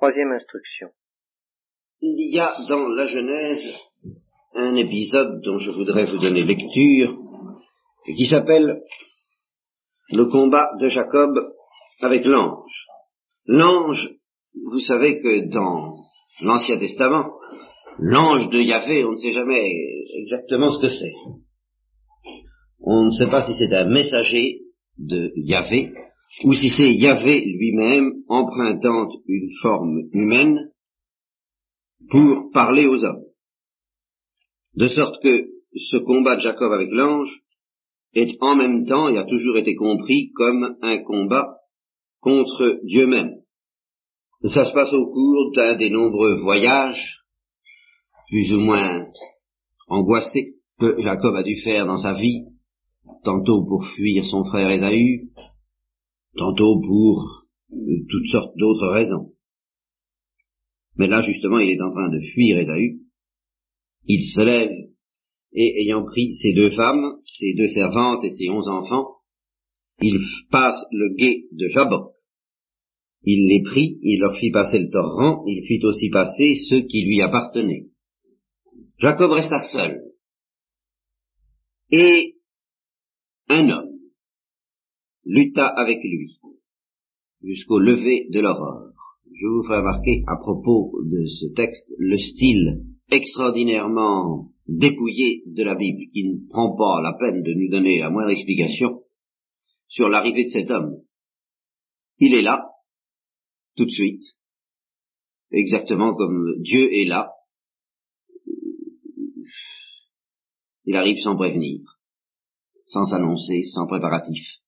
Troisième instruction. Il y a dans la Genèse un épisode dont je voudrais vous donner lecture et qui s'appelle le combat de Jacob avec l'ange. L'ange, vous savez que dans l'Ancien Testament, l'ange de Yahvé, on ne sait jamais exactement ce que c'est. On ne sait pas si c'est un messager de Yahvé ou si c'est Yahvé lui-même empruntant une forme humaine pour parler aux hommes. De sorte que ce combat de Jacob avec l'ange est en même temps et a toujours été compris comme un combat contre Dieu même. Ça se passe au cours d'un des nombreux voyages, plus ou moins angoissés, que Jacob a dû faire dans sa vie, tantôt pour fuir son frère Ésaü, tantôt pour euh, toutes sortes d'autres raisons. Mais là, justement, il est en train de fuir Ésaü. Il se lève et, ayant pris ses deux femmes, ses deux servantes et ses onze enfants, il passe le gué de Jabok. Il les prit, il leur fit passer le torrent, il fit aussi passer ceux qui lui appartenaient. Jacob resta seul. Et un homme lutta avec lui jusqu'au lever de l'aurore. Je vous fais remarquer à propos de ce texte le style extraordinairement dépouillé de la Bible, qui ne prend pas la peine de nous donner la moindre explication sur l'arrivée de cet homme. Il est là, tout de suite, exactement comme Dieu est là. Il arrive sans prévenir, sans s'annoncer, sans préparatif.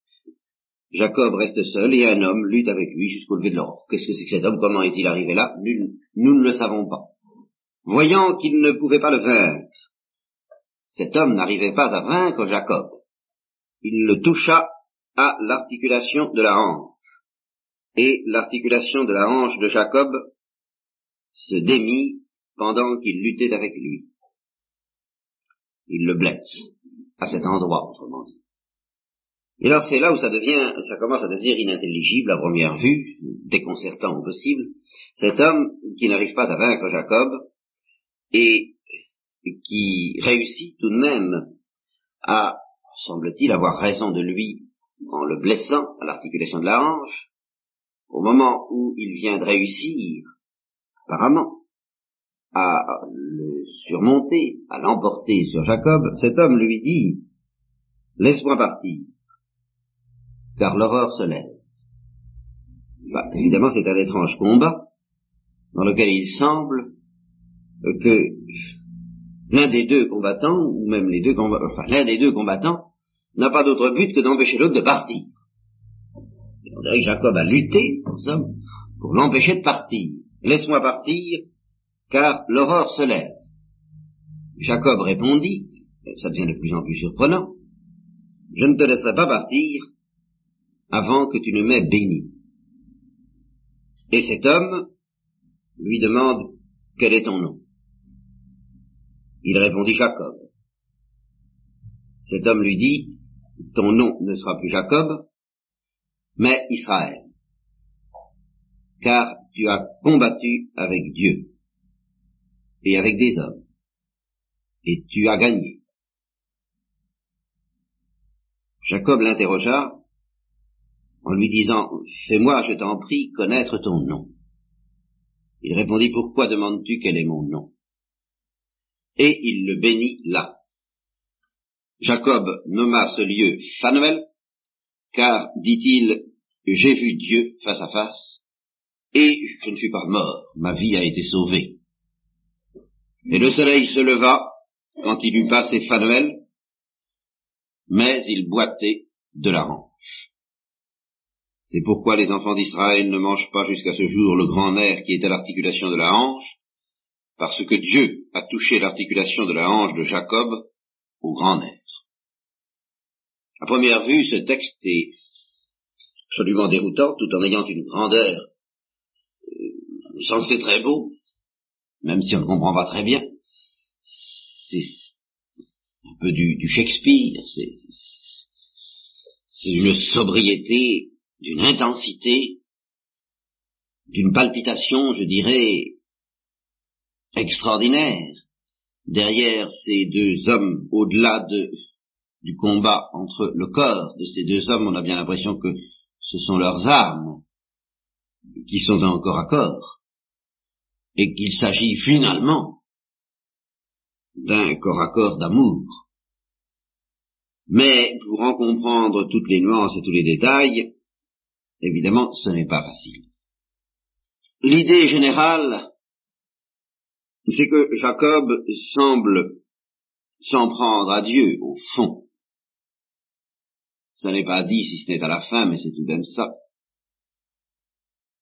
Jacob reste seul et un homme lutte avec lui jusqu'au lever de l'aurore. Qu'est-ce que c'est que cet homme? Comment est-il arrivé là? Nous ne le savons pas. Voyant qu'il ne pouvait pas le vaincre, cet homme n'arrivait pas à vaincre Jacob. Il le toucha à l'articulation de la hanche. Et l'articulation de la hanche de Jacob se démit pendant qu'il luttait avec lui. Il le blesse à cet endroit, autrement dit. Et alors c'est là où ça devient, ça commence à devenir inintelligible à première vue, déconcertant au possible. Cet homme qui n'arrive pas à vaincre Jacob et qui réussit tout de même à, semble-t-il, avoir raison de lui en le blessant à l'articulation de la hanche, au moment où il vient de réussir, apparemment, à le surmonter, à l'emporter sur Jacob, cet homme lui dit, laisse-moi partir car l'horreur se lève. Bah, évidemment, c'est un étrange combat dans lequel il semble que l'un des deux combattants, ou même les deux combattants, enfin l'un des deux combattants, n'a pas d'autre but que d'empêcher l'autre de partir. on dirait que Jacob a lutté, pour l'empêcher de partir. Laisse-moi partir, car l'horreur se lève. Jacob répondit, ça devient de plus en plus surprenant, je ne te laisserai pas partir avant que tu ne m'aies béni. Et cet homme lui demande quel est ton nom? Il répondit Jacob. Cet homme lui dit, ton nom ne sera plus Jacob, mais Israël, car tu as combattu avec Dieu et avec des hommes, et tu as gagné. Jacob l'interrogea, en lui disant Fais-moi, je t'en prie, connaître ton nom. Il répondit Pourquoi demandes-tu quel est mon nom? Et il le bénit là. Jacob nomma ce lieu Phanuel, car, dit-il, j'ai vu Dieu face à face, et je ne suis pas mort, ma vie a été sauvée. Et le soleil se leva quand il eut passé Phanuel, mais il boitait de la hanche. C'est pourquoi les enfants d'Israël ne mangent pas jusqu'à ce jour le grand nerf qui est à l'articulation de la hanche, parce que Dieu a touché l'articulation de la hanche de Jacob au grand nerf. À première vue, ce texte est absolument déroutant, tout en ayant une grandeur euh, censée très beau, même si on ne comprend pas très bien. C'est un peu du, Shakespeare, c'est une sobriété d'une intensité, d'une palpitation, je dirais, extraordinaire derrière ces deux hommes, au-delà de, du combat entre le corps de ces deux hommes, on a bien l'impression que ce sont leurs âmes qui sont en corps à corps, et qu'il s'agit finalement d'un corps à corps d'amour. Mais pour en comprendre toutes les nuances et tous les détails, évidemment, ce n'est pas facile. L'idée générale, c'est que Jacob semble s'en prendre à Dieu, au fond. Ça n'est pas dit si ce n'est à la fin, mais c'est tout de même ça.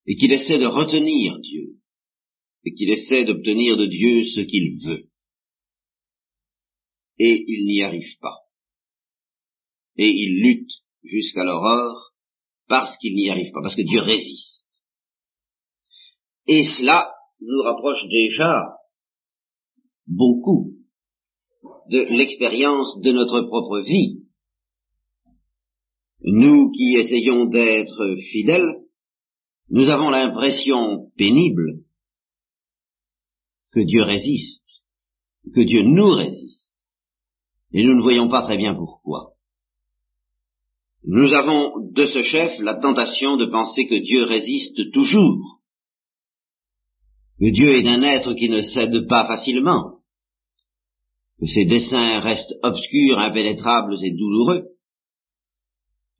Et qu'il essaie de retenir Dieu, et qu'il essaie d'obtenir de Dieu ce qu'il veut. Et il n'y arrive pas. Et il lutte jusqu'à l'aurore parce qu'il n'y arrive pas, parce que Dieu résiste. Et cela nous rapproche déjà beaucoup de l'expérience de notre propre vie. Nous qui essayons d'être fidèles, nous avons l'impression pénible que Dieu résiste, que Dieu nous résiste, et nous ne voyons pas très bien pourquoi. Nous avons de ce chef la tentation de penser que Dieu résiste toujours, que Dieu est un être qui ne cède pas facilement, que ses desseins restent obscurs, impénétrables et douloureux,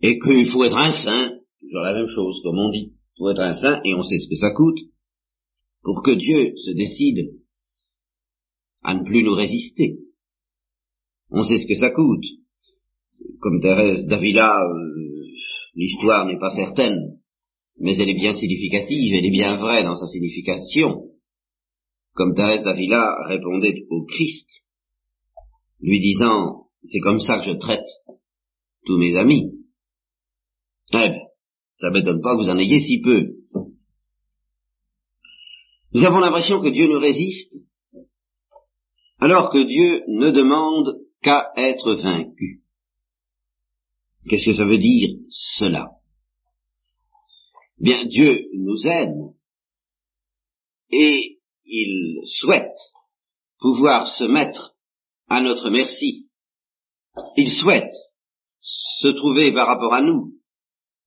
et qu'il faut être un saint, toujours la même chose, comme on dit, il faut être un saint, et on sait ce que ça coûte, pour que Dieu se décide à ne plus nous résister. On sait ce que ça coûte. Comme Thérèse d'Avila, euh, l'histoire n'est pas certaine, mais elle est bien significative, elle est bien vraie dans sa signification. Comme Thérèse d'Avila répondait au Christ, lui disant, c'est comme ça que je traite tous mes amis. Eh bien, ça m'étonne pas que vous en ayez si peu. Nous avons l'impression que Dieu nous résiste, alors que Dieu ne demande qu'à être vaincu. Qu'est-ce que ça veut dire cela? Bien, Dieu nous aime et il souhaite pouvoir se mettre à notre merci. Il souhaite se trouver par rapport à nous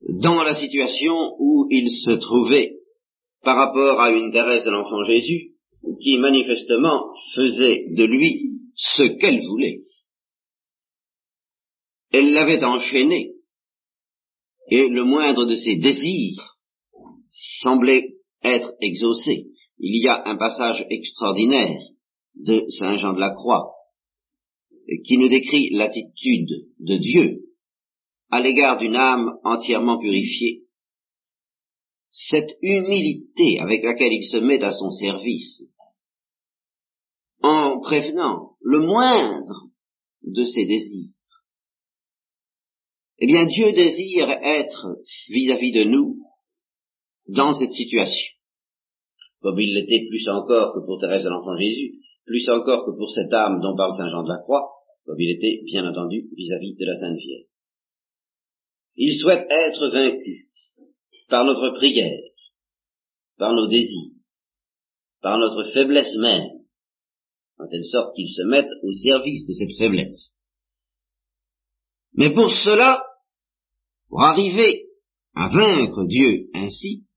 dans la situation où il se trouvait par rapport à une Thérèse de l'enfant Jésus qui manifestement faisait de lui ce qu'elle voulait. Elle l'avait enchaîné et le moindre de ses désirs semblait être exaucé. Il y a un passage extraordinaire de Saint Jean de la Croix qui nous décrit l'attitude de Dieu à l'égard d'une âme entièrement purifiée, cette humilité avec laquelle il se met à son service, en prévenant le moindre de ses désirs, eh bien Dieu désire être vis-à-vis de nous dans cette situation, comme il l'était plus encore que pour Thérèse de l'Enfant Jésus, plus encore que pour cette âme dont parle Saint Jean de la Croix, comme il était bien entendu vis-à-vis de la Sainte Vierge. Il souhaite être vaincu par notre prière, par nos désirs, par notre faiblesse même, en telle sorte qu'il se mette au service de cette faiblesse. Mais pour cela, pour arriver à vaincre Dieu ainsi,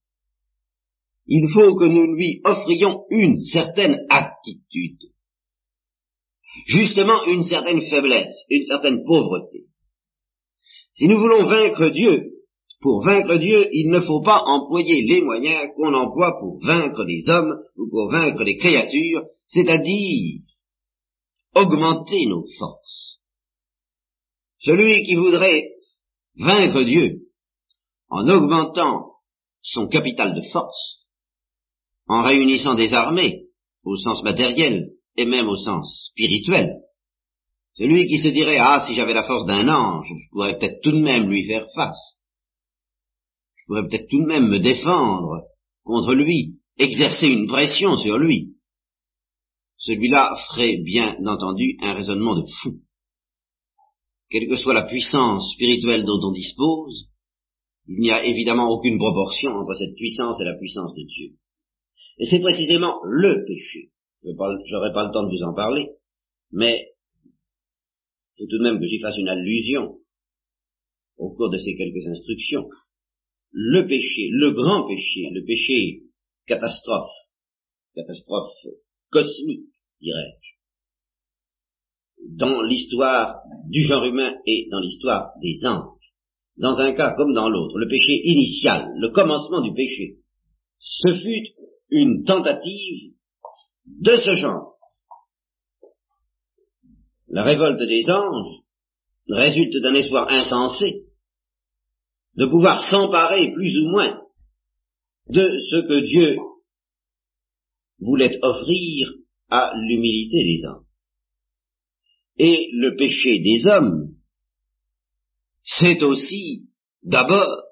il faut que nous lui offrions une certaine attitude justement une certaine faiblesse, une certaine pauvreté. Si nous voulons vaincre Dieu, pour vaincre Dieu, il ne faut pas employer les moyens qu'on emploie pour vaincre les hommes ou pour vaincre les créatures, c'est-à-dire augmenter nos forces. Celui qui voudrait vaincre Dieu en augmentant son capital de force, en réunissant des armées au sens matériel, et même au sens spirituel. Celui qui se dirait, ah, si j'avais la force d'un ange, je pourrais peut-être tout de même lui faire face. Je pourrais peut-être tout de même me défendre contre lui, exercer une pression sur lui. Celui-là ferait bien entendu un raisonnement de fou. Quelle que soit la puissance spirituelle dont on dispose, Il n'y a évidemment aucune proportion entre cette puissance et la puissance de Dieu. Et c'est précisément le péché. Je n'aurai pas le temps de vous en parler, mais il faut tout de même que j'y fasse une allusion au cours de ces quelques instructions. Le péché, le grand péché, le péché catastrophe, catastrophe cosmique, dirais-je, dans l'histoire du genre humain et dans l'histoire des anges, dans un cas comme dans l'autre, le péché initial, le commencement du péché, ce fut une tentative de ce genre. La révolte des anges résulte d'un espoir insensé de pouvoir s'emparer plus ou moins de ce que Dieu voulait offrir à l'humilité des hommes. Et le péché des hommes, c'est aussi d'abord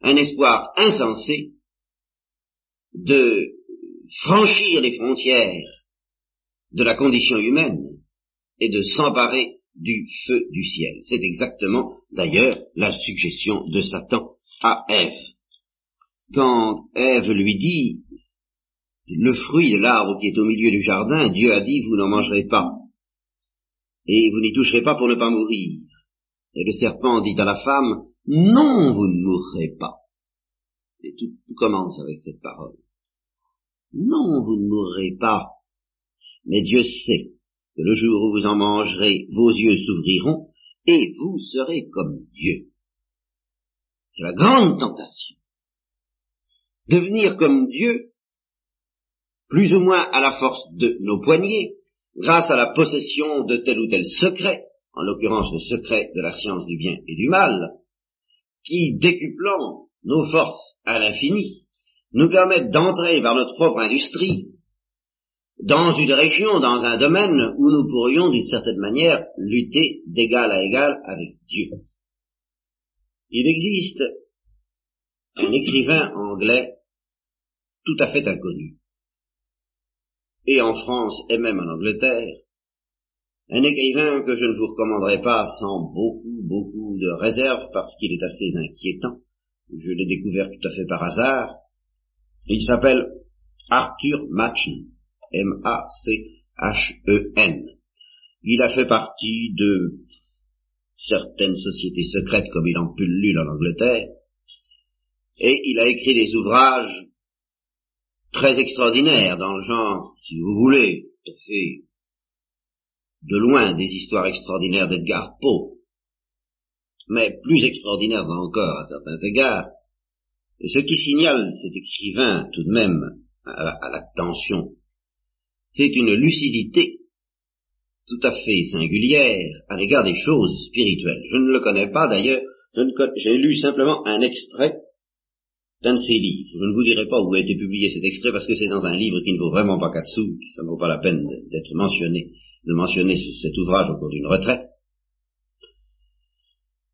un espoir insensé de franchir les frontières de la condition humaine et de s'emparer du feu du ciel. C'est exactement d'ailleurs la suggestion de Satan à Ève. Quand Ève lui dit le fruit de l'arbre qui est au milieu du jardin, Dieu a dit vous n'en mangerez pas et vous n'y toucherez pas pour ne pas mourir. Et le serpent dit à la femme non, vous ne mourrez pas. Et tout commence avec cette parole. Non, vous ne mourrez pas. Mais Dieu sait le jour où vous en mangerez, vos yeux s'ouvriront et vous serez comme Dieu. C'est la grande tentation. Devenir comme Dieu, plus ou moins à la force de nos poignets, grâce à la possession de tel ou tel secret, en l'occurrence le secret de la science du bien et du mal, qui, décuplant nos forces à l'infini, nous permettent d'entrer par notre propre industrie dans une région, dans un domaine où nous pourrions d'une certaine manière lutter d'égal à égal avec Dieu. Il existe un écrivain anglais tout à fait inconnu, et en France et même en Angleterre, un écrivain que je ne vous recommanderai pas sans beaucoup, beaucoup de réserve parce qu'il est assez inquiétant. Je l'ai découvert tout à fait par hasard. Il s'appelle Arthur Machen. M-A-C-H-E-N. Il a fait partie de certaines sociétés secrètes comme il en pullule en Angleterre, et il a écrit des ouvrages très extraordinaires dans le genre, si vous voulez, tout fait de loin des histoires extraordinaires d'Edgar Poe, mais plus extraordinaires encore à certains égards. Et ce qui signale cet écrivain tout de même à l'attention c'est une lucidité tout à fait singulière à l'égard des choses spirituelles. Je ne le connais pas d'ailleurs, j'ai lu simplement un extrait d'un de ses livres. Je ne vous dirai pas où a été publié cet extrait parce que c'est dans un livre qui ne vaut vraiment pas quatre sous, ça ne vaut pas la peine d'être mentionné, de mentionner cet ouvrage au cours d'une retraite.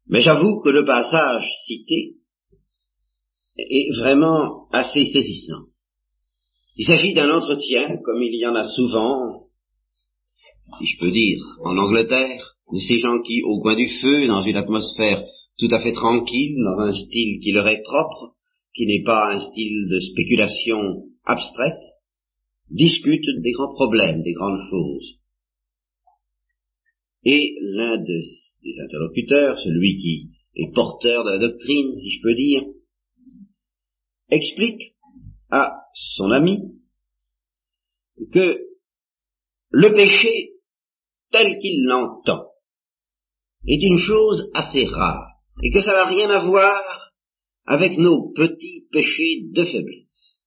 Mais j'avoue que le passage cité est vraiment assez saisissant. Il s'agit d'un entretien, comme il y en a souvent, si je peux dire, en Angleterre, de ces gens qui, au coin du feu, dans une atmosphère tout à fait tranquille, dans un style qui leur est propre, qui n'est pas un style de spéculation abstraite, discutent des grands problèmes, des grandes choses. Et l'un des interlocuteurs, celui qui est porteur de la doctrine, si je peux dire, explique à son ami que le péché, tel qu'il l'entend, est une chose assez rare, et que ça n'a rien à voir avec nos petits péchés de faiblesse.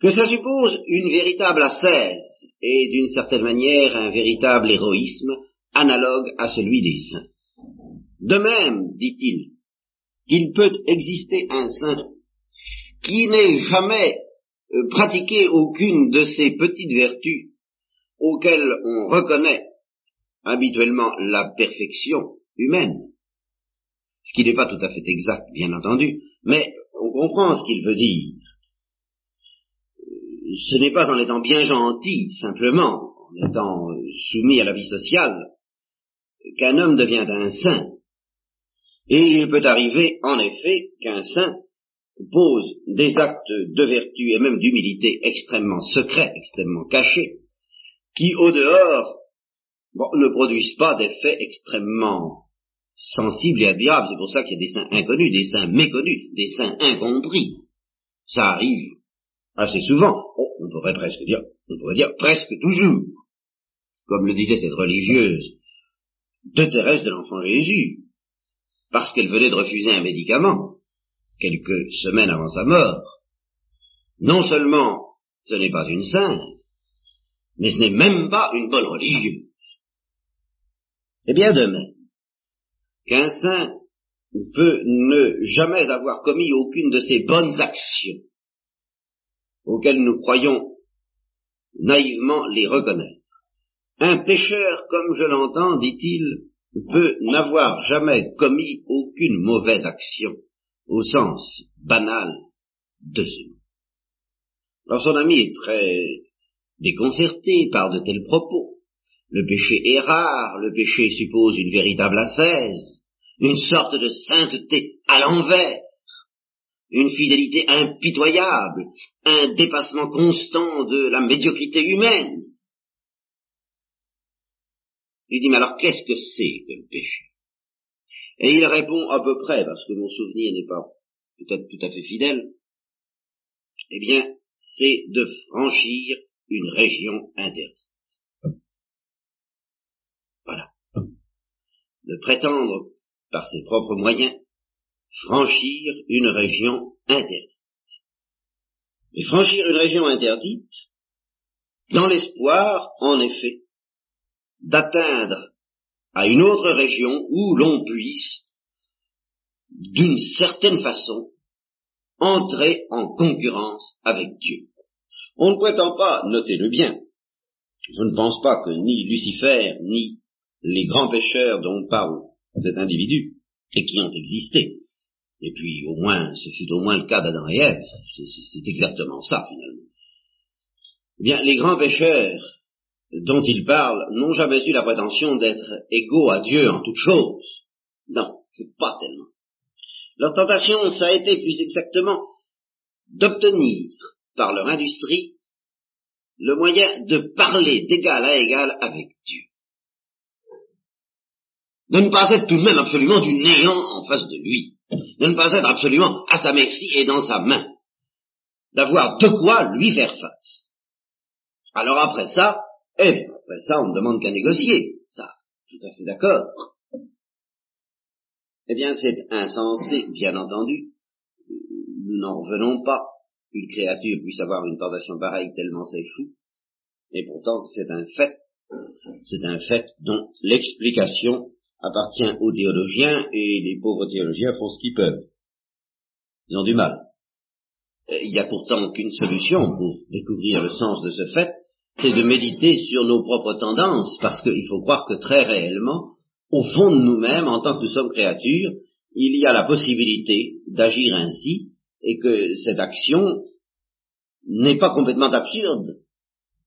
Que ça suppose une véritable ascèse, et d'une certaine manière un véritable héroïsme analogue à celui des saints. De même, dit-il, qu'il peut exister un saint qui n'ait jamais euh, pratiqué aucune de ces petites vertus auxquelles on reconnaît habituellement la perfection humaine, ce qui n'est pas tout à fait exact, bien entendu, mais on comprend ce qu'il veut dire. Euh, ce n'est pas en étant bien gentil, simplement, en étant euh, soumis à la vie sociale, qu'un homme devient un saint. Et il peut arriver, en effet, qu'un saint pose des actes de vertu et même d'humilité extrêmement secrets, extrêmement cachés, qui, au dehors, ne produisent pas d'effets extrêmement sensibles et admirables. C'est pour ça qu'il y a des saints inconnus, des saints méconnus, des saints incompris. Ça arrive assez souvent. Oh, on pourrait presque dire, on pourrait dire presque toujours. Comme le disait cette religieuse de Thérèse de l'Enfant Jésus, parce qu'elle venait de refuser un médicament quelques semaines avant sa mort. Non seulement ce n'est pas une sainte, mais ce n'est même pas une bonne religieuse. Et bien de même qu'un saint peut ne jamais avoir commis aucune de ces bonnes actions auxquelles nous croyons naïvement les reconnaître. Un pécheur, comme je l'entends, dit-il, peut n'avoir jamais commis aucune mauvaise action au sens banal de ce mot. Alors son ami est très déconcerté par de tels propos. Le péché est rare, le péché suppose une véritable ascèse, une sorte de sainteté à l'envers, une fidélité impitoyable, un dépassement constant de la médiocrité humaine. Il dit, mais alors qu'est-ce que c'est que le péché? Et il répond à peu près, parce que mon souvenir n'est pas peut-être tout à fait fidèle, eh bien, c'est de franchir une région interdite. Voilà. De prétendre, par ses propres moyens, franchir une région interdite. Et franchir une région interdite, dans l'espoir, en effet, d'atteindre à une autre région où l'on puisse, d'une certaine façon, entrer en concurrence avec Dieu. On ne prétend pas, notez-le bien, je ne pense pas que ni Lucifer, ni les grands pécheurs dont parle cet individu, et qui ont existé, et puis au moins, ce fut au moins le cas d'Adam et Ève, c'est exactement ça finalement. Eh bien, les grands pécheurs dont il parle n'ont jamais eu la prétention d'être égaux à Dieu en toutes choses. Non, c'est pas tellement. Leur tentation, ça a été plus exactement d'obtenir par leur industrie le moyen de parler d'égal à égal avec Dieu. De ne pas être tout de même absolument du néant en face de lui. De ne pas être absolument à sa merci et dans sa main. D'avoir de quoi lui faire face. Alors après ça, eh bien, après ça, on ne demande qu'à négocier. Ça, tout à fait d'accord. Eh bien, c'est insensé, bien entendu. Nous n'en revenons pas qu'une créature puisse avoir une tentation pareille tellement c'est fou. Et pourtant, c'est un fait. C'est un fait dont l'explication appartient aux théologiens et les pauvres théologiens font ce qu'ils peuvent. Ils ont du mal. Il n'y a pourtant qu'une solution pour découvrir le sens de ce fait, c'est de méditer sur nos propres tendances, parce qu'il faut croire que très réellement, au fond de nous-mêmes, en tant que nous sommes créatures, il y a la possibilité d'agir ainsi, et que cette action n'est pas complètement absurde.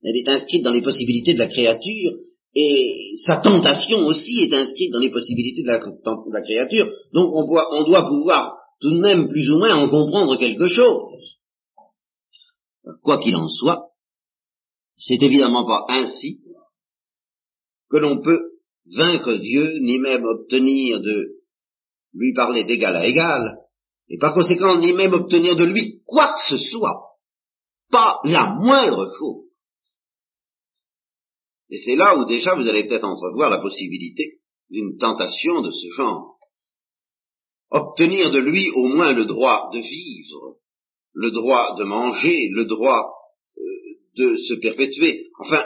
Elle est inscrite dans les possibilités de la créature, et sa tentation aussi est inscrite dans les possibilités de la, créature. Donc on on doit pouvoir tout de même plus ou moins en comprendre quelque chose. Quoi qu'il en soit, c'est évidemment pas ainsi que l'on peut vaincre Dieu, ni même obtenir de lui parler d'égal à égal, et par conséquent ni même obtenir de lui quoi que ce soit, pas la moindre chose. Et c'est là où déjà vous allez peut-être entrevoir la possibilité d'une tentation de ce genre. Obtenir de lui au moins le droit de vivre, le droit de manger, le droit de se perpétuer. Enfin,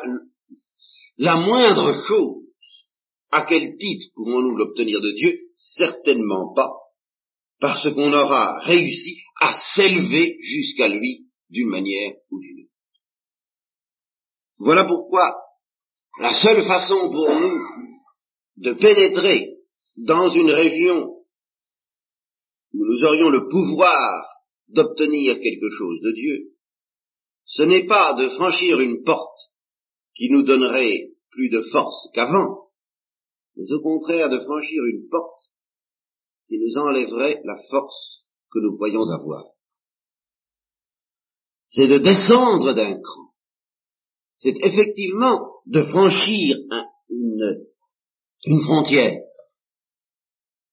la moindre chose, à quel titre pouvons-nous l'obtenir de Dieu? Certainement pas, parce qu'on aura réussi à s'élever jusqu'à lui d'une manière ou d'une autre. Voilà pourquoi la seule façon pour nous de pénétrer dans une région où nous aurions le pouvoir d'obtenir quelque chose de Dieu, ce n'est pas de franchir une porte qui nous donnerait plus de force qu'avant, mais au contraire de franchir une porte qui nous enlèverait la force que nous croyons avoir. C'est de descendre d'un cran. C'est effectivement de franchir une, une frontière.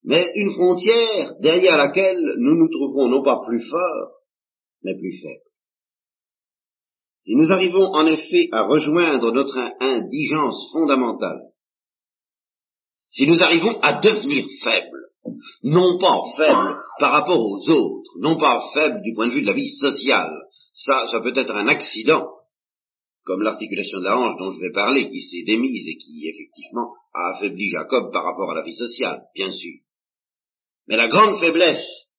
Mais une frontière derrière laquelle nous nous trouvons non pas plus forts, mais plus faibles. Si nous arrivons en effet à rejoindre notre indigence fondamentale, si nous arrivons à devenir faibles, non pas faibles par rapport aux autres, non pas faibles du point de vue de la vie sociale, ça, ça peut être un accident, comme l'articulation de la hanche dont je vais parler, qui s'est démise et qui, effectivement, a affaibli Jacob par rapport à la vie sociale, bien sûr. Mais la grande faiblesse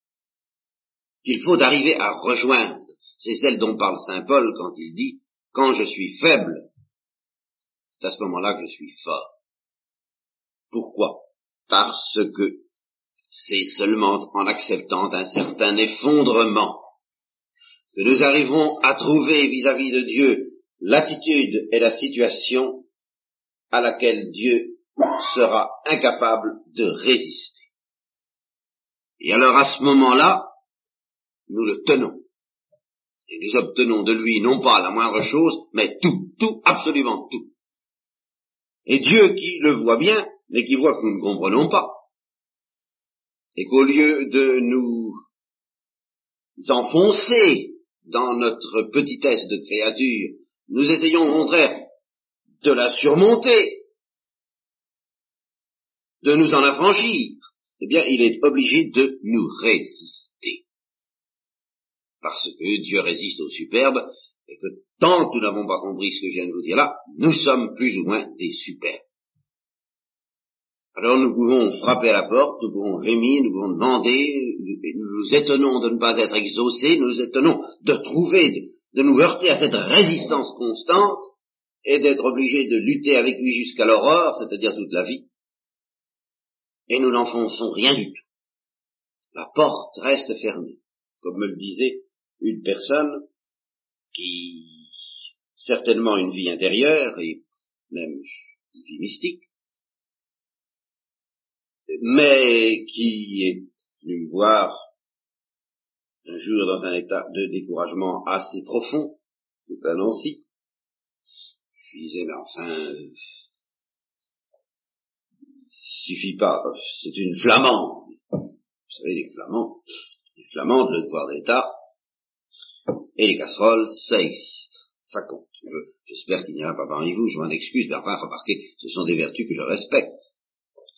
qu'il faut arriver à rejoindre, c'est celle dont parle Saint Paul quand il dit Quand je suis faible, c'est à ce moment-là que je suis fort. Pourquoi? Parce que c'est seulement en acceptant un certain effondrement que nous arriverons à trouver vis-à-vis de Dieu l'attitude et la situation à laquelle Dieu sera incapable de résister. Et alors à ce moment-là, nous le tenons et nous obtenons de lui non pas la moindre chose, mais tout, tout, absolument tout. Et Dieu qui le voit bien, mais qui voit que nous ne comprenons pas, et qu'au lieu de nous enfoncer dans notre petitesse de créature, nous essayons au contraire de la surmonter, de nous en affranchir, eh bien il est obligé de nous résister parce que Dieu résiste au superbe, et que tant que nous n'avons pas compris ce que je viens de vous dire là, nous sommes plus ou moins des superbes. Alors nous pouvons frapper à la porte, nous pouvons gémir, nous pouvons demander, nous nous étonnons de ne pas être exaucés, nous nous étonnons de trouver, de, de nous heurter à cette résistance constante, et d'être obligés de lutter avec lui jusqu'à l'aurore, c'est-à-dire toute la vie. Et nous n'enfonçons rien du tout. La porte reste fermée, comme me le disait une personne qui, certainement une vie intérieure et même une vie mystique, mais qui est venu me voir un jour dans un état de découragement assez profond, c'est un Nancy. Je disais, mais enfin, suffit pas, c'est une flamande. Vous savez, les flamands, les flamandes, le devoir d'État, et les casseroles, ça existe. Ça compte. J'espère qu'il n'y en a pas parmi vous, je m'en excuse, mais enfin, remarquez, ce sont des vertus que je respecte.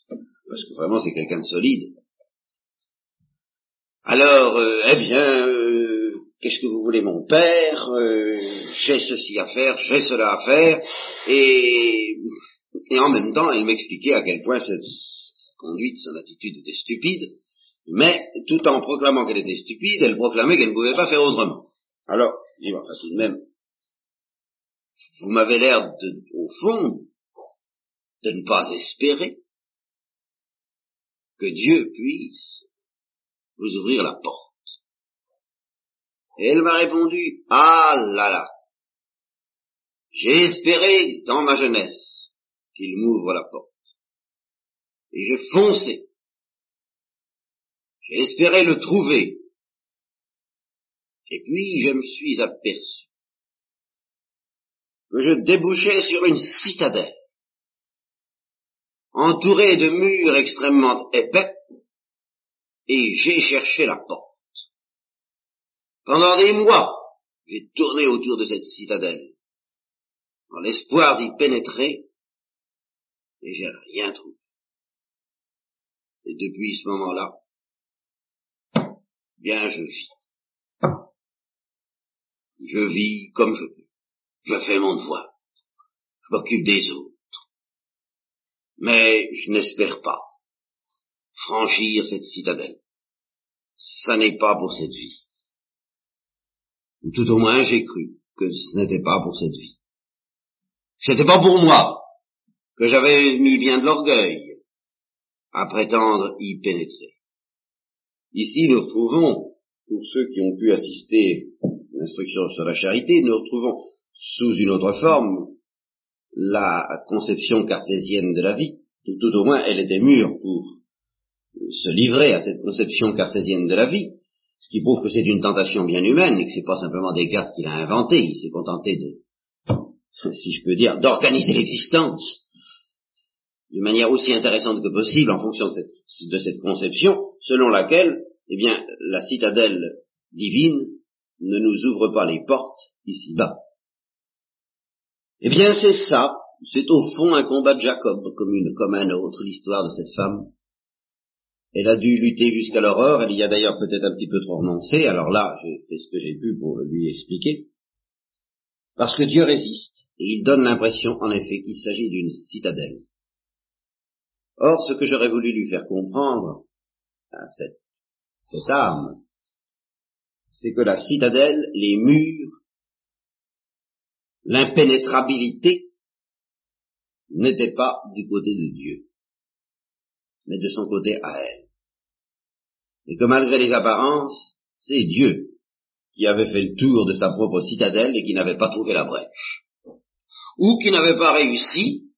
Parce que vraiment, c'est quelqu'un de solide. Alors, euh, eh bien, euh, qu'est-ce que vous voulez, mon père? Euh, J'ai ceci à faire, j'ai cela à faire, et, et en même temps, elle m'expliquait à quel point cette, sa conduite, son attitude était stupide, mais tout en proclamant qu'elle était stupide, elle proclamait qu'elle ne pouvait pas faire autrement. Alors, je dis, enfin tout de même, vous m'avez l'air de, au fond, de ne pas espérer que Dieu puisse vous ouvrir la porte. Et elle m'a répondu, ah là là, j'ai espéré dans ma jeunesse qu'il m'ouvre la porte. Et j'ai foncé. J'ai espéré le trouver. Et puis je me suis aperçu que je débouchais sur une citadelle, entourée de murs extrêmement épais, et j'ai cherché la porte. Pendant des mois, j'ai tourné autour de cette citadelle, dans l'espoir d'y pénétrer, et j'ai rien trouvé. Et depuis ce moment-là, bien je vis. Je vis comme je peux. Je fais mon devoir. Je m'occupe des autres. Mais je n'espère pas franchir cette citadelle. Ça n'est pas pour cette vie. Ou tout au moins j'ai cru que ce n'était pas pour cette vie. C'était pas pour moi que j'avais mis bien de l'orgueil à prétendre y pénétrer. Ici nous retrouvons, pour ceux qui ont pu assister sur la charité, nous retrouvons sous une autre forme la conception cartésienne de la vie, tout, au moins elle était mûre pour se livrer à cette conception cartésienne de la vie, ce qui prouve que c'est une tentation bien humaine et que c'est pas simplement Descartes qui l'a inventé, il s'est contenté de, si je peux dire, d'organiser l'existence d'une manière aussi intéressante que possible en fonction de cette, de cette conception, selon laquelle, eh bien, la citadelle divine ne nous ouvre pas les portes ici-bas. Eh bien, c'est ça, c'est au fond un combat de Jacob, comme, une, comme un autre, l'histoire de cette femme. Elle a dû lutter jusqu'à l'horreur, elle y a d'ailleurs peut-être un petit peu trop renoncé, alors là, j'ai fait ce que j'ai pu pour lui expliquer. Parce que Dieu résiste, et il donne l'impression, en effet, qu'il s'agit d'une citadelle. Or, ce que j'aurais voulu lui faire comprendre à cette, cette âme, c'est que la citadelle, les murs, l'impénétrabilité n'étaient pas du côté de Dieu, mais de son côté à elle. Et que malgré les apparences, c'est Dieu qui avait fait le tour de sa propre citadelle et qui n'avait pas trouvé la brèche, ou qui n'avait pas réussi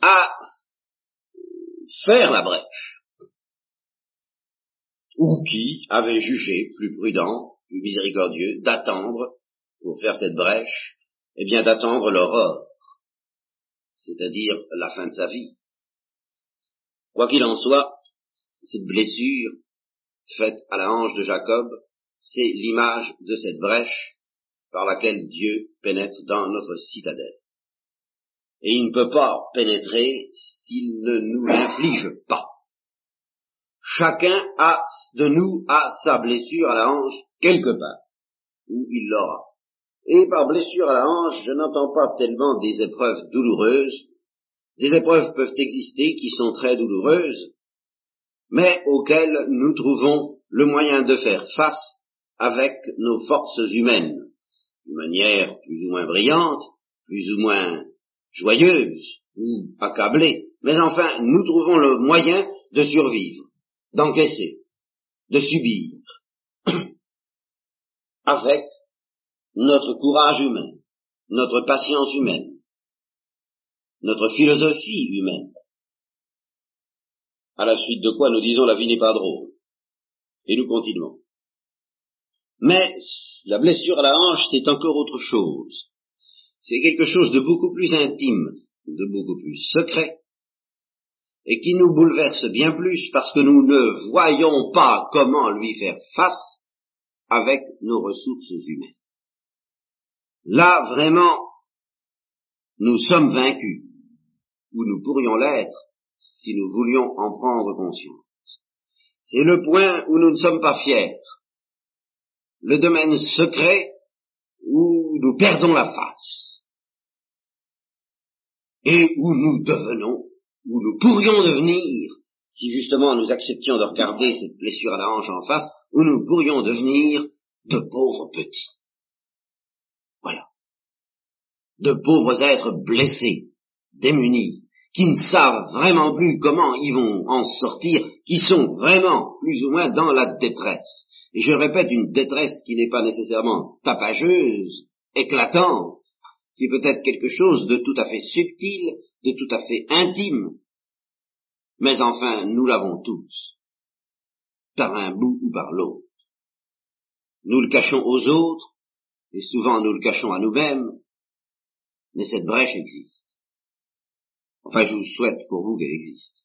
à faire la brèche, ou qui avait jugé plus prudent, miséricordieux, d'attendre, pour faire cette brèche, eh bien d'attendre l'aurore, c'est-à-dire la fin de sa vie. Quoi qu'il en soit, cette blessure faite à la hanche de Jacob, c'est l'image de cette brèche par laquelle Dieu pénètre dans notre citadelle et il ne peut pas pénétrer s'il ne nous l'inflige pas. Chacun de nous a sa blessure à la hanche quelque part, où il l'aura. Et par blessure à la hanche, je n'entends pas tellement des épreuves douloureuses. Des épreuves peuvent exister qui sont très douloureuses, mais auxquelles nous trouvons le moyen de faire face avec nos forces humaines, d'une manière plus ou moins brillante, plus ou moins joyeuse ou accablée, mais enfin, nous trouvons le moyen de survivre, d'encaisser, de subir, avec notre courage humain, notre patience humaine, notre philosophie humaine, à la suite de quoi nous disons la vie n'est pas drôle, et nous continuons. Mais la blessure à la hanche, c'est encore autre chose. C'est quelque chose de beaucoup plus intime, de beaucoup plus secret, et qui nous bouleverse bien plus parce que nous ne voyons pas comment lui faire face avec nos ressources humaines. Là, vraiment, nous sommes vaincus, ou nous pourrions l'être si nous voulions en prendre conscience. C'est le point où nous ne sommes pas fiers, le domaine secret où nous perdons la face et où nous devenons, où nous pourrions devenir, si justement nous acceptions de regarder cette blessure à la hanche en face, où nous pourrions devenir de pauvres petits. Voilà. De pauvres êtres blessés, démunis, qui ne savent vraiment plus comment ils vont en sortir, qui sont vraiment plus ou moins dans la détresse. Et je répète, une détresse qui n'est pas nécessairement tapageuse, éclatante, qui peut être quelque chose de tout à fait subtil, de tout à fait intime. Mais enfin, nous l'avons tous, par un bout ou par l'autre. Nous le cachons aux autres, et souvent nous le cachons à nous-mêmes, mais cette brèche existe. Enfin, je vous souhaite pour vous qu'elle existe.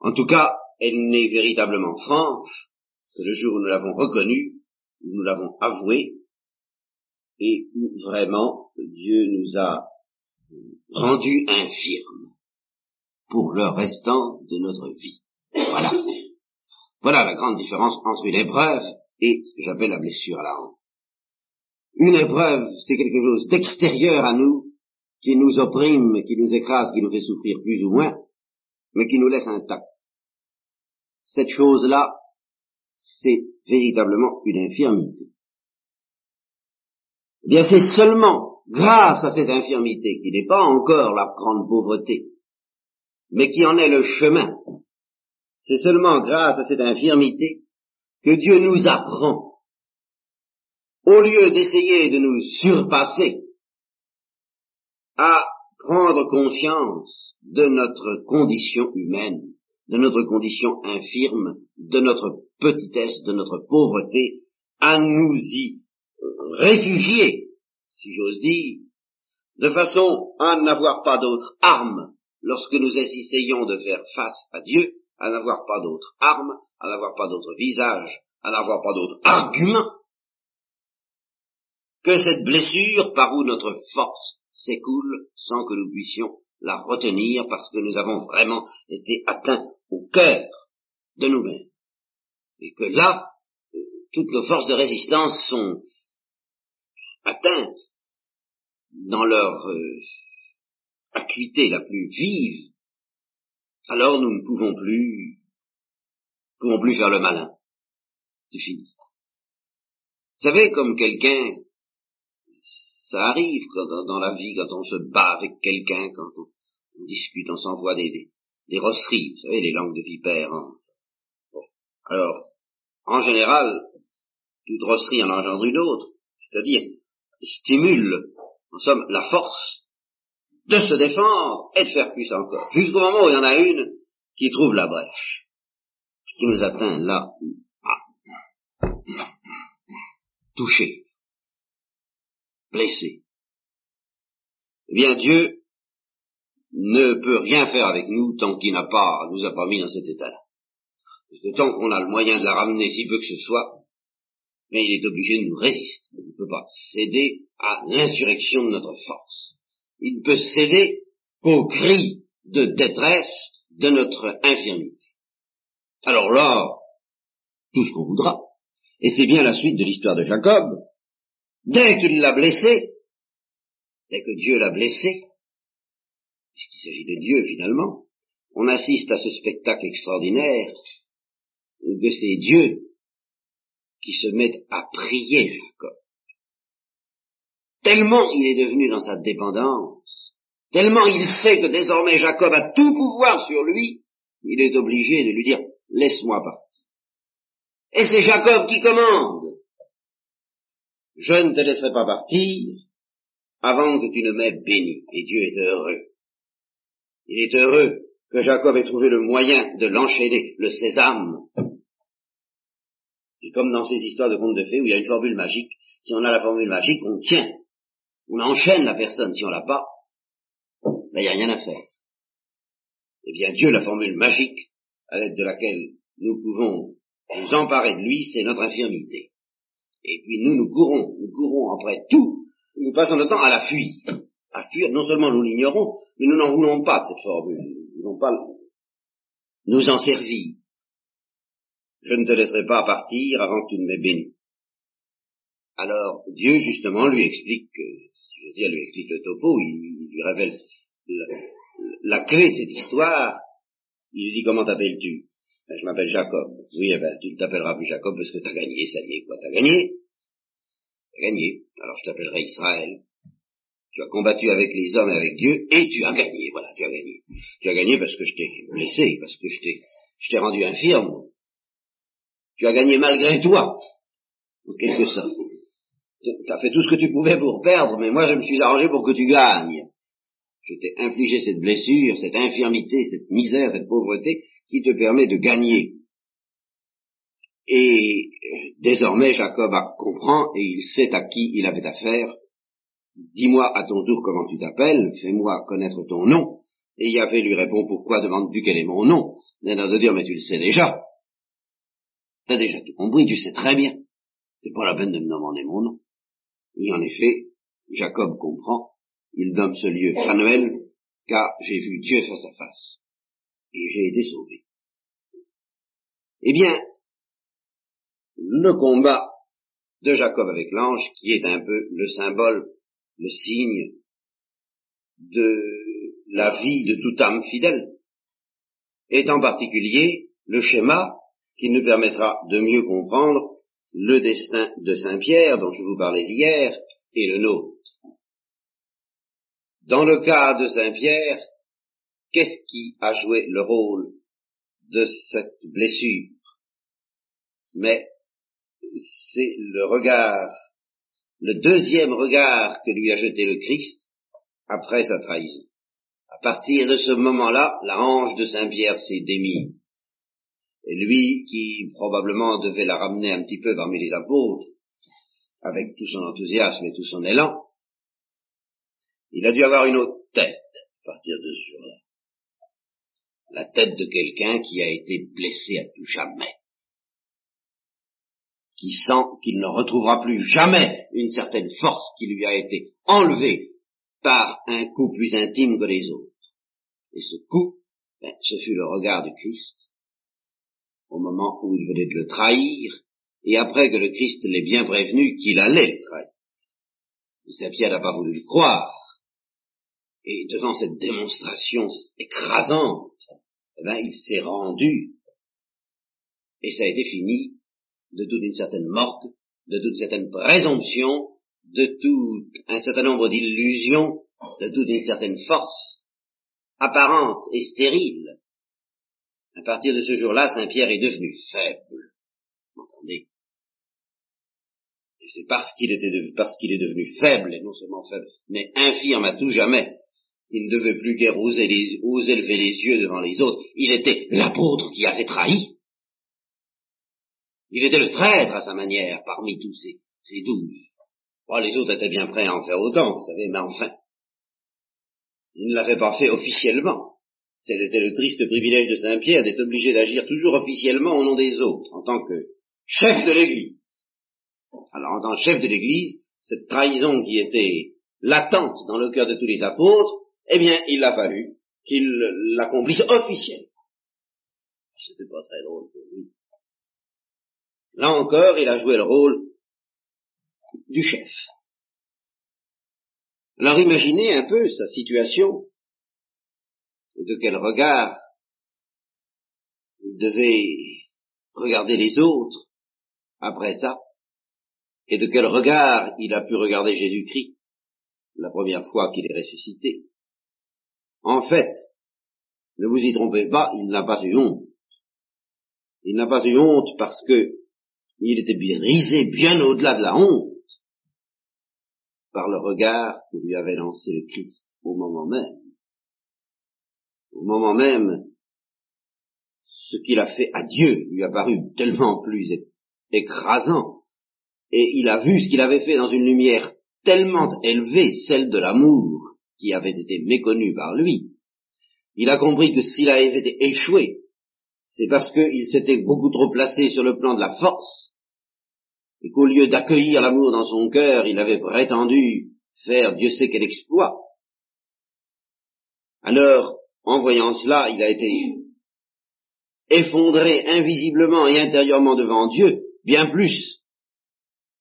En tout cas, elle n'est véritablement franche que le jour où nous l'avons reconnue, où nous l'avons avouée, et où vraiment Dieu nous a rendus infirmes pour le restant de notre vie. Voilà. Voilà la grande différence entre une épreuve et ce que j'appelle la blessure à la hanche. Une épreuve, c'est quelque chose d'extérieur à nous, qui nous opprime, qui nous écrase, qui nous fait souffrir plus ou moins, mais qui nous laisse intacts. Cette chose-là, c'est véritablement une infirmité. Eh bien, c'est seulement grâce à cette infirmité, qui n'est pas encore la grande pauvreté, mais qui en est le chemin, c'est seulement grâce à cette infirmité que Dieu nous apprend, au lieu d'essayer de nous surpasser, à prendre conscience de notre condition humaine de notre condition infirme, de notre petitesse, de notre pauvreté, à nous y réfugier, si j'ose dire, de façon à n'avoir pas d'autre arme lorsque nous essayons de faire face à Dieu, à n'avoir pas d'autre arme, à n'avoir pas d'autre visage, à n'avoir pas d'autre argument que cette blessure par où notre force s'écoule sans que nous puissions la retenir parce que nous avons vraiment été atteints au cœur de nous-mêmes. Et que là, euh, toutes nos forces de résistance sont atteintes dans leur euh, acuité la plus vive, alors nous ne pouvons plus, pouvons plus faire le malin. C'est fini. Vous savez, comme quelqu'un, ça arrive dans, la vie, quand on se bat avec quelqu'un, quand on, discute, on s'envoie des, des, rosseries, vous savez, les langues de vipère. Alors, en général, toute rosserie en engendre une autre, c'est-à-dire stimule, en somme, la force de se défendre et de faire plus encore, jusqu'au moment où il y en a une qui trouve la brèche, qui nous atteint là, ah, touché, blessé. Eh bien, Dieu ne peut rien faire avec nous tant qu'il n'a pas, nous a pas mis dans cet état-là. Parce que tant qu'on a le moyen de la ramener si peu que ce soit, mais il est obligé de nous résister. Il ne peut pas céder à l'insurrection de notre force. Il ne peut céder qu'au cri de détresse de notre infirmité. Alors là, tout ce qu'on voudra. Et c'est bien la suite de l'histoire de Jacob. Dès qu'il l'a blessé, dès que Dieu l'a blessé, puisqu'il s'agit de Dieu finalement, on assiste à ce spectacle extraordinaire que c'est Dieu qui se met à prier Jacob. Tellement il est devenu dans sa dépendance, tellement il sait que désormais Jacob a tout pouvoir sur lui, il est obligé de lui dire, laisse-moi partir. Et c'est Jacob qui commande. Je ne te laisserai pas partir avant que tu ne m'aies béni. Et Dieu est heureux. Il est heureux que Jacob ait trouvé le moyen de l'enchaîner, le sésame, c'est comme dans ces histoires de contes de fées où il y a une formule magique. Si on a la formule magique, on tient. On enchaîne la personne. Si on l'a pas, ben, il n'y a rien à faire. Eh bien, Dieu, la formule magique, à l'aide de laquelle nous pouvons nous emparer de lui, c'est notre infirmité. Et puis nous, nous courons, nous courons après tout, nous passons notre temps à la fuir. À fuir, non seulement nous l'ignorons, mais nous n'en voulons pas de cette formule. Nous ne voulons pas nous en servir je ne te laisserai pas partir avant que tu ne m'aies béni. Alors Dieu justement lui explique, si je veux dire, lui explique le topo, il, lui révèle la, clé de cette histoire. Il lui dit comment t'appelles-tu? Ben, Je m'appelle Jacob. Oui, eh ben, tu ne t'appelleras plus Jacob parce que t'as gagné, ça y est, quoi, t'as gagné T'as gagné. Alors je t'appellerai Israël. Tu as combattu avec les hommes et avec Dieu, et tu as gagné, voilà, tu as gagné. Tu as gagné parce que je t'ai blessé, parce que je t'ai, je t'ai rendu infirme, tu as gagné malgré toi, en quelque sorte. Tu as fait tout ce que tu pouvais pour perdre, mais moi je me suis arrangé pour que tu gagnes. Je t'ai infligé cette blessure, cette infirmité, cette misère, cette pauvreté qui te permet de gagner. Et désormais Jacob comprend et il sait à qui il avait affaire. Dis-moi à ton tour comment tu t'appelles, fais-moi connaître ton nom. Et Yahvé lui répond, pourquoi demandes-tu quel est mon nom? D'un de dire, mais tu le sais déjà. T'as déjà tout compris, tu sais très bien. C'est pas la peine de me demander mon nom. Et en effet, Jacob comprend, il donne ce lieu Fanuel, car j'ai vu Dieu face à face, et j'ai été sauvé. Eh bien, le combat de Jacob avec l'ange, qui est un peu le symbole, le signe de la vie de toute âme fidèle, est en particulier le schéma qui nous permettra de mieux comprendre le destin de Saint Pierre dont je vous parlais hier et le nôtre. Dans le cas de Saint Pierre, qu'est-ce qui a joué le rôle de cette blessure? Mais c'est le regard, le deuxième regard que lui a jeté le Christ après sa trahison. À partir de ce moment-là, la hanche de Saint Pierre s'est démise Et lui, qui probablement devait la ramener un petit peu parmi les apôtres, avec tout son enthousiasme et tout son élan, il a dû avoir une autre tête à partir de ce jour-là. La tête de quelqu'un qui a été blessé à tout jamais qui sent qu'il ne retrouvera plus jamais une certaine force qui lui a été enlevée par un coup plus intime que les autres. Et ce coup, ben, ce fut le regard du Christ, au moment où il venait de le trahir, et après que le Christ l'ait bien prévenu qu'il allait le trahir. Saint Pierre n'a pas voulu le croire. Et devant cette démonstration écrasante, eh ben, il s'est rendu, et ça a été fini de toute une certaine morgue, de toute une certaine présomption, de tout un certain nombre d'illusions, de toute une certaine force, apparente et stérile. À partir de ce jour-là, Saint Pierre est devenu faible. Vous entendez Et c'est parce qu'il était est devenu faible, et non seulement faible, mais infirme à tout jamais, qu'il ne devait plus guère oser, lever les yeux devant les autres. Il était l'apôtre qui avait trahi. Il était le traître à sa manière parmi tous ces, ces douze. Oh, les autres étaient bien prêts à en faire autant, vous savez, mais enfin, il ne l'avait pas fait officiellement. C'était le triste privilège de Saint-Pierre d'être obligé d'agir toujours officiellement au nom des autres, en tant que chef de l'Église. Alors, en tant que chef de l'Église, cette trahison qui était latente dans le cœur de tous les apôtres, eh bien, il a fallu qu'il l'accomplisse officiellement. C'était pas très drôle pour lui. Là encore, il a joué le rôle du chef. Alors imaginez un peu sa situation, de quel regard il devait regarder les autres après ça, et de quel regard il a pu regarder Jésus-Christ la première fois qu'il est ressuscité? En fait, ne vous y trompez pas, il n'a pas eu honte. Il n'a pas eu honte parce que il était brisé bien au-delà de la honte par le regard que lui avait lancé le Christ au moment même. Au moment même, ce qu'il a fait à Dieu lui a paru tellement plus écrasant, et il a vu ce qu'il avait fait dans une lumière tellement élevée, celle de l'amour, qui avait été méconnu par lui. Il a compris que s'il avait été échoué, c'est parce qu'il s'était beaucoup trop placé sur le plan de la force, et qu'au lieu d'accueillir l'amour dans son cœur, il avait prétendu faire Dieu sait quel exploit. Alors, en voyant cela, il a été effondré invisiblement et intérieurement devant Dieu, bien plus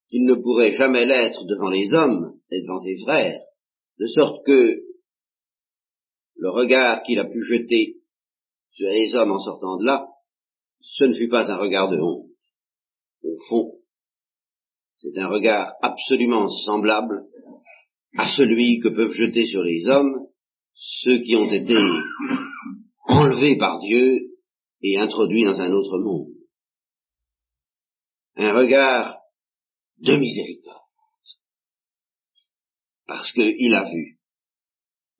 qu'il ne pourrait jamais l'être devant les hommes et devant ses frères, de sorte que le regard qu'il a pu jeter sur les hommes en sortant de là, ce ne fut pas un regard de honte. Au fond, c'est un regard absolument semblable à celui que peuvent jeter sur les hommes ceux qui ont été enlevés par Dieu et introduits dans un autre monde. Un regard de miséricorde. Parce qu'il a vu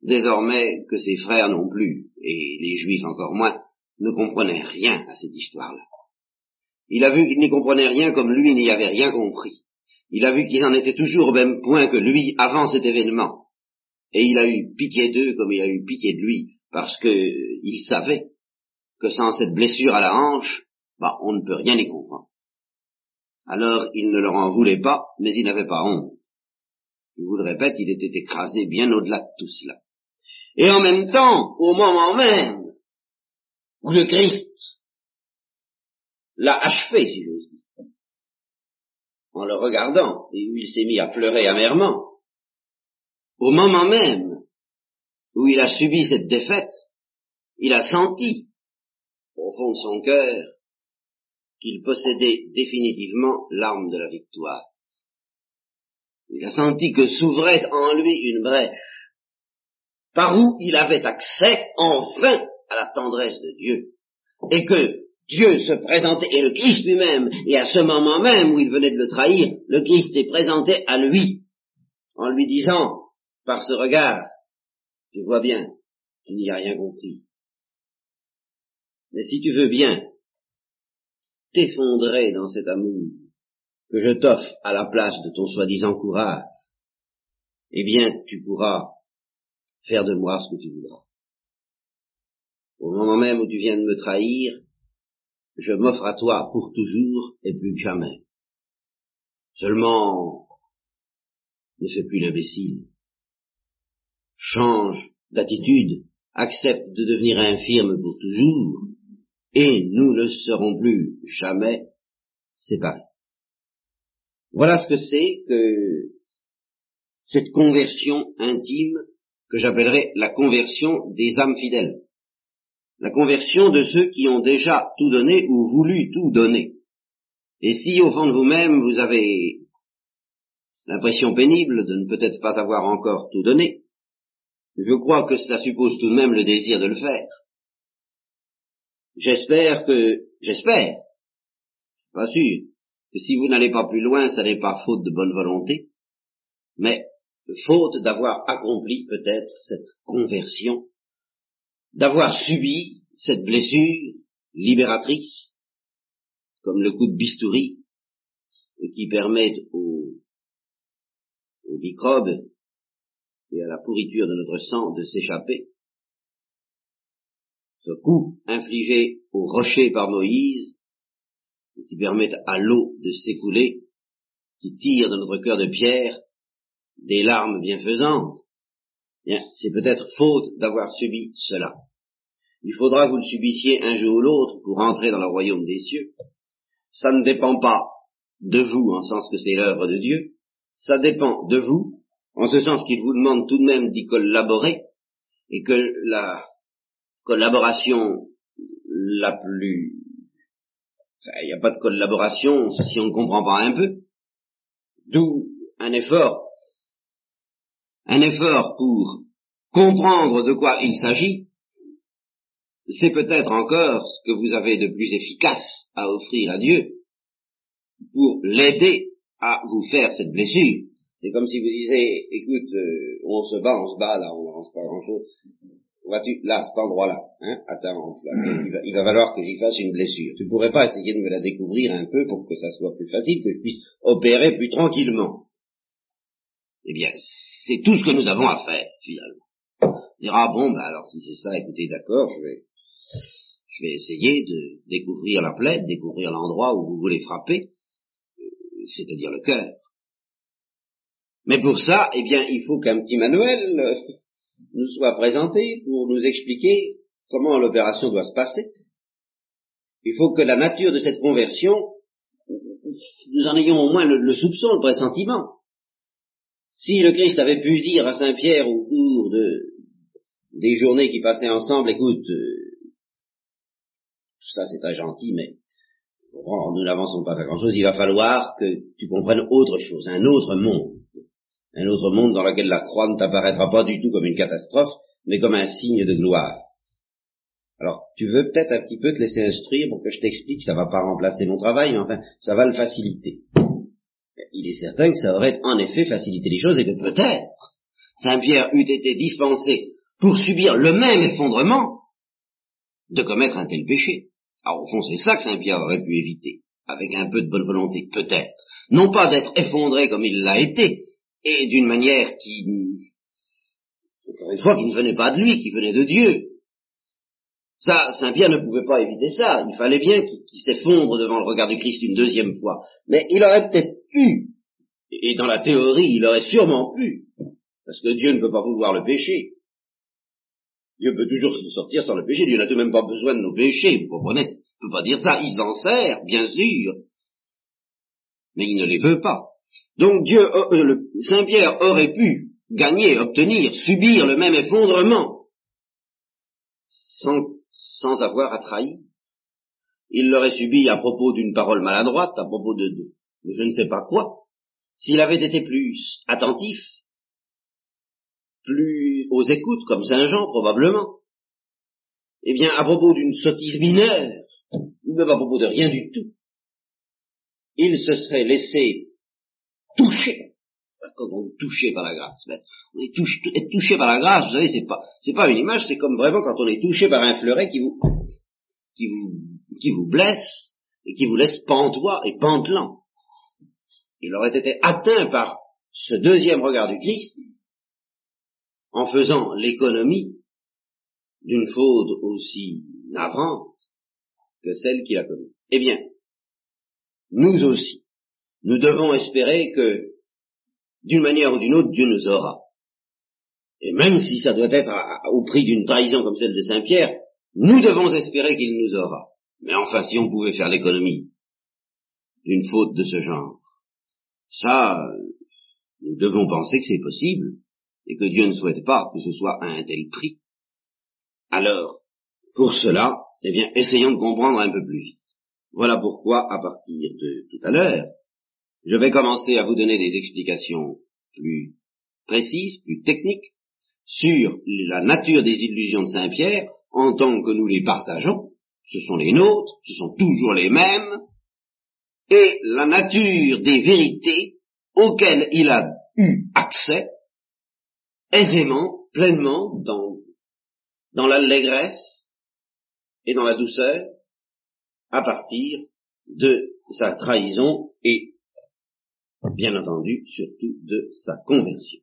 désormais que ses frères non plus, et les juifs encore moins, ne comprenaient rien à cette histoire-là. Il a vu qu'ils n'y comprenaient rien comme lui n'y avait rien compris. Il a vu qu'ils en étaient toujours au même point que lui avant cet événement. Et il a eu pitié d'eux comme il a eu pitié de lui, parce que il savait que sans cette blessure à la hanche, bah, on ne peut rien y comprendre. Alors il ne leur en voulait pas, mais il n'avait pas honte. Je vous le répète, il était écrasé bien au-delà de tout cela. Et en même temps, au moment même où le Christ l'a achevé, si j'ose en le regardant, et où il s'est mis à pleurer amèrement, au moment même où il a subi cette défaite, il a senti, au fond de son cœur, qu'il possédait définitivement l'arme de la victoire. Il a senti que s'ouvrait en lui une brèche, par où il avait accès enfin à la tendresse de Dieu, et que Dieu se présentait, et le Christ lui-même, et à ce moment même où il venait de le trahir, le Christ est présenté à lui, en lui disant, par ce regard, tu vois bien, tu n'y as rien compris. Mais si tu veux bien t'effondrer dans cet amour que je t'offre à la place de ton soi-disant courage, eh bien tu pourras faire de moi ce que tu voudras. Au moment même où tu viens de me trahir, je m'offre à toi pour toujours et plus que jamais. Seulement, ne fais plus l'imbécile. Change d'attitude, accepte de devenir infirme pour toujours, et nous ne serons plus jamais séparés. Voilà ce que c'est que cette conversion intime que j'appellerais la conversion des âmes fidèles. La conversion de ceux qui ont déjà tout donné ou voulu tout donner. Et si au fond de vous-même vous avez l'impression pénible de ne peut-être pas avoir encore tout donné, je crois que cela suppose tout de même le désir de le faire. J'espère que, j'espère, pas sûr, que si vous n'allez pas plus loin, ça n'est pas faute de bonne volonté, mais faute d'avoir accompli peut-être cette conversion, d'avoir subi cette blessure libératrice, comme le coup de bistouri, qui permet aux, aux microbes et à la pourriture de notre sang de s'échapper. Ce coup infligé au rocher par Moïse, qui permet à l'eau de s'écouler, qui tire de notre cœur de pierre des larmes bienfaisantes, bien, c'est peut-être faute d'avoir subi cela. Il faudra que vous le subissiez un jour ou l'autre pour entrer dans le royaume des cieux. Ça ne dépend pas de vous, en sens que c'est l'œuvre de Dieu, ça dépend de vous, en ce sens qu'il vous demande tout de même d'y collaborer, et que la collaboration la plus... Enfin, il n'y a pas de collaboration si on ne comprend pas un peu. D'où un effort un effort pour comprendre de quoi il s'agit, c'est peut-être encore ce que vous avez de plus efficace à offrir à Dieu pour l'aider à vous faire cette blessure. C'est comme si vous disiez, écoute, euh, on se bat, on se bat là, on n'avance pas grand-chose. Vois-tu, là, cet endroit-là, hein, attends, il va, il va falloir que j'y fasse une blessure. Tu pourrais pas essayer de me la découvrir un peu pour que ça soit plus facile, que je puisse opérer plus tranquillement eh bien, c'est tout ce que nous avons à faire, finalement. On dira, bon, ben alors si c'est ça, écoutez, d'accord, je vais, je vais essayer de découvrir la plaie, découvrir l'endroit où vous voulez frapper, euh, c'est-à-dire le cœur. Mais pour ça, eh bien, il faut qu'un petit manuel euh, nous soit présenté pour nous expliquer comment l'opération doit se passer. Il faut que la nature de cette conversion, nous en ayons au moins le soupçon, le pressentiment. Si le Christ avait pu dire à Saint Pierre au cours de, des journées qui passaient ensemble, écoute, euh, ça c'est très gentil, mais nous n'avançons pas à grand chose, il va falloir que tu comprennes autre chose, un autre monde. Un autre monde dans lequel la croix ne t'apparaîtra pas du tout comme une catastrophe, mais comme un signe de gloire. Alors, tu veux peut-être un petit peu te laisser instruire pour que je t'explique, ça va pas remplacer mon travail, mais enfin, ça va le faciliter il est certain que ça aurait en effet facilité les choses et que peut-être Saint-Pierre eût été dispensé pour subir le même effondrement de commettre un tel péché. Alors au fond c'est ça que Saint-Pierre aurait pu éviter, avec un peu de bonne volonté, peut-être. Non pas d'être effondré comme il l'a été, et d'une manière qui, encore une fois, qui ne venait pas de lui, qui venait de Dieu. Ça, Saint-Pierre ne pouvait pas éviter ça. Il fallait bien qu'il s'effondre devant le regard du Christ une deuxième fois. Mais il aurait peut-être pu, et dans la théorie, il aurait sûrement pu, parce que Dieu ne peut pas vouloir le péché. Dieu peut toujours se sortir sans le péché. Dieu n'a tout même pas besoin de nos péchés, vous comprenez Il ne peut pas dire ça. Il s'en sert, bien sûr, mais il ne les veut pas. Donc Dieu, euh, euh, Saint Pierre aurait pu gagner, obtenir, subir le même effondrement sans sans avoir à trahir. Il l'aurait subi à propos d'une parole maladroite, à propos de, de, je ne sais pas quoi. S'il avait été plus attentif, plus aux écoutes, comme Saint Jean probablement, eh bien, à propos d'une sottise mineure, ou même à propos de rien du tout, il se serait laissé toucher quand on est touché par la grâce. Ben, on est touché, être touché par la grâce, vous savez, c'est pas, c'est pas une image, c'est comme vraiment quand on est touché par un fleuret qui vous, qui vous, qui vous blesse, et qui vous laisse pantois et pantelant. Il aurait été atteint par ce deuxième regard du Christ en faisant l'économie d'une faute aussi navrante que celle qu'il a commise. Eh bien, nous aussi, nous devons espérer que, d'une manière ou d'une autre, Dieu nous aura. Et même si ça doit être au prix d'une trahison comme celle de Saint-Pierre, nous devons espérer qu'il nous aura. Mais enfin, si on pouvait faire l'économie d'une faute de ce genre, ça, nous devons penser que c'est possible, et que Dieu ne souhaite pas que ce soit à un tel prix. Alors, pour cela, eh bien, essayons de comprendre un peu plus vite. Voilà pourquoi, à partir de tout à l'heure, je vais commencer à vous donner des explications plus précises, plus techniques, sur la nature des illusions de Saint-Pierre, en tant que nous les partageons, ce sont les nôtres, ce sont toujours les mêmes, et la nature des vérités auxquelles il a eu accès aisément, pleinement, dans, dans l'allégresse et dans la douceur, à partir de sa trahison bien entendu, surtout de sa conversion.